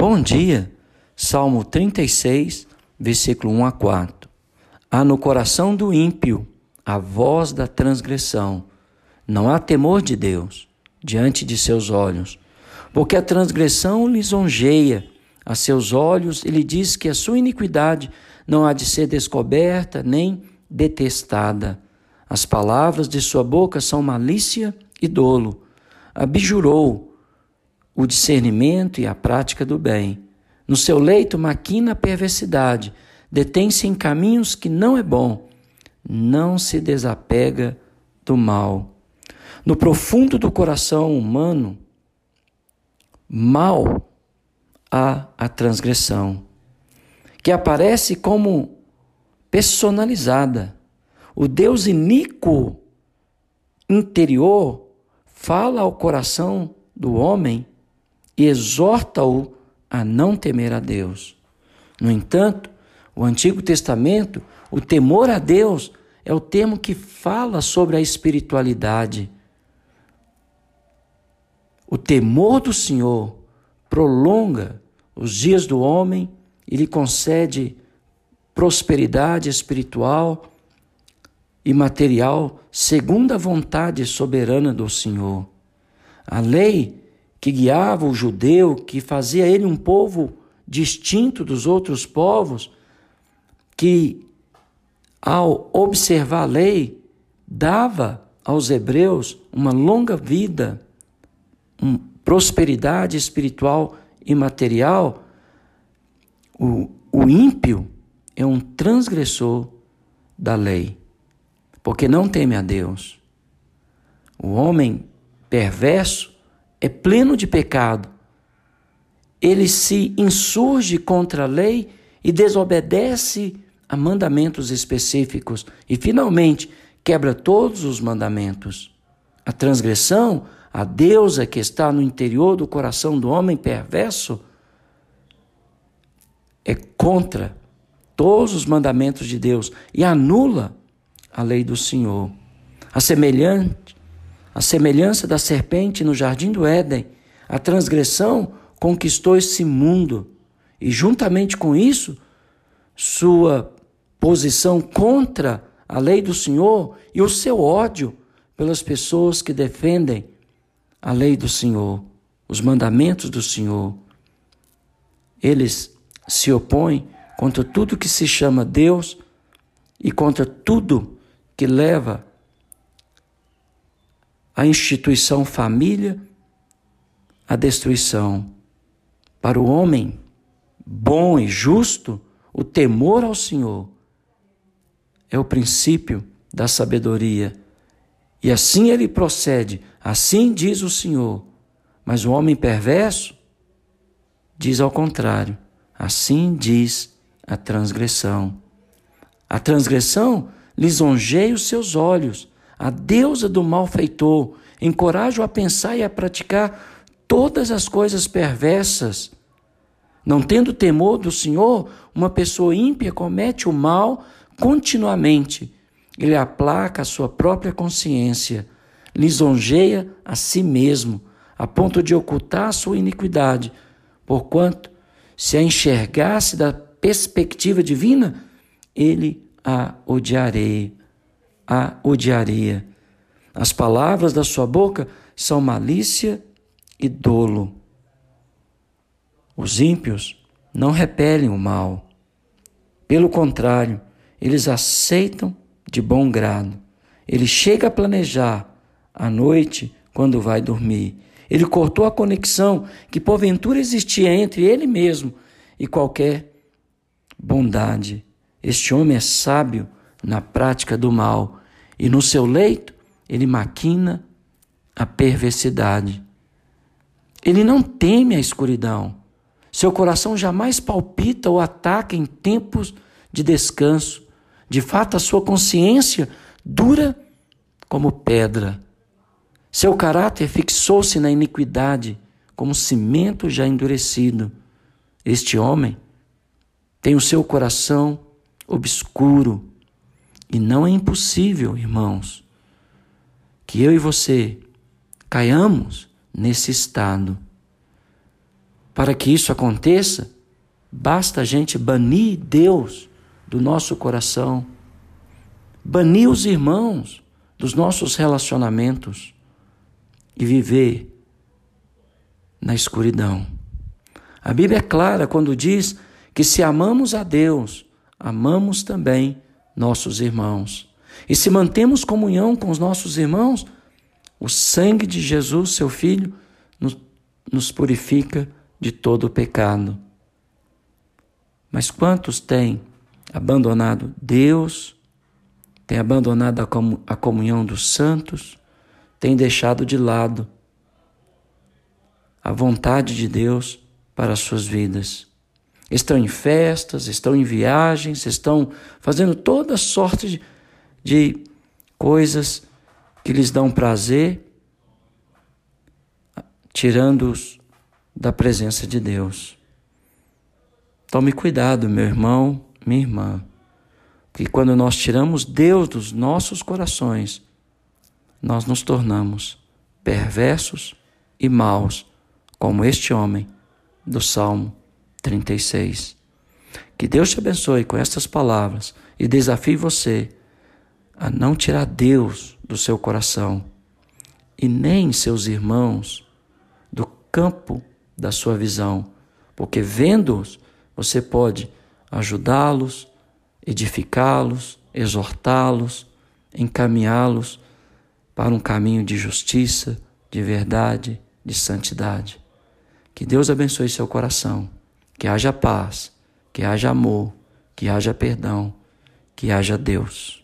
Bom dia, Salmo 36, versículo 1 a 4. Há no coração do ímpio a voz da transgressão. Não há temor de Deus diante de seus olhos, porque a transgressão lisonjeia a seus olhos, ele diz que a sua iniquidade não há de ser descoberta nem detestada. As palavras de sua boca são malícia e dolo. Abjurou o discernimento e a prática do bem. No seu leito maquina a perversidade, detém-se em caminhos que não é bom, não se desapega do mal. No profundo do coração humano, mal há a transgressão, que aparece como personalizada. O Deus iníquo interior fala ao coração do homem e exorta-o a não temer a Deus. No entanto, o Antigo Testamento, o temor a Deus é o termo que fala sobre a espiritualidade. O temor do Senhor prolonga os dias do homem e lhe concede prosperidade espiritual e material segundo a vontade soberana do Senhor. A lei que guiava o judeu, que fazia ele um povo distinto dos outros povos, que ao observar a lei dava aos hebreus uma longa vida, uma prosperidade espiritual e material, o, o ímpio é um transgressor da lei, porque não teme a Deus. O homem perverso é pleno de pecado. Ele se insurge contra a lei e desobedece a mandamentos específicos e, finalmente, quebra todos os mandamentos. A transgressão, a deusa que está no interior do coração do homem perverso, é contra todos os mandamentos de Deus e anula a lei do Senhor. A semelhante a semelhança da serpente no jardim do Éden, a transgressão conquistou esse mundo e, juntamente com isso, sua posição contra a lei do Senhor e o seu ódio pelas pessoas que defendem a lei do Senhor, os mandamentos do Senhor. Eles se opõem contra tudo que se chama Deus e contra tudo que leva a instituição família, a destruição. Para o homem bom e justo, o temor ao Senhor é o princípio da sabedoria. E assim ele procede, assim diz o Senhor. Mas o homem perverso diz ao contrário, assim diz a transgressão. A transgressão lisonjeia os seus olhos, a deusa do malfeitor, encoraja-o a pensar e a praticar todas as coisas perversas. Não tendo temor do Senhor, uma pessoa ímpia comete o mal continuamente. Ele aplaca a sua própria consciência, lisonjeia a si mesmo, a ponto de ocultar a sua iniquidade, porquanto, se a enxergasse da perspectiva divina, ele a odiarei a odiaria. As palavras da sua boca são malícia e dolo. Os ímpios não repelem o mal. Pelo contrário, eles aceitam de bom grado. Ele chega a planejar à noite quando vai dormir. Ele cortou a conexão que porventura existia entre ele mesmo e qualquer bondade. Este homem é sábio na prática do mal, e no seu leito ele maquina a perversidade. Ele não teme a escuridão. Seu coração jamais palpita ou ataca em tempos de descanso. De fato, a sua consciência dura como pedra. Seu caráter fixou-se na iniquidade, como cimento já endurecido. Este homem tem o seu coração obscuro, e não é impossível, irmãos, que eu e você caiamos nesse estado. para que isso aconteça, basta a gente banir Deus do nosso coração, banir os irmãos dos nossos relacionamentos e viver na escuridão. A Bíblia é clara quando diz que se amamos a Deus, amamos também nossos irmãos. E se mantemos comunhão com os nossos irmãos, o sangue de Jesus, seu Filho, nos, nos purifica de todo o pecado. Mas quantos têm abandonado Deus, têm abandonado a comunhão dos santos, têm deixado de lado a vontade de Deus para as suas vidas. Estão em festas, estão em viagens, estão fazendo toda sorte de, de coisas que lhes dão prazer, tirando-os da presença de Deus. Tome cuidado, meu irmão, minha irmã, porque quando nós tiramos Deus dos nossos corações, nós nos tornamos perversos e maus, como este homem do Salmo 36. Que Deus te abençoe com estas palavras e desafie você a não tirar Deus do seu coração e nem seus irmãos do campo da sua visão, porque vendo-os, você pode ajudá-los, edificá-los, exortá-los, encaminhá-los para um caminho de justiça, de verdade, de santidade. Que Deus abençoe seu coração, que haja paz, que haja amor, que haja perdão, que haja Deus.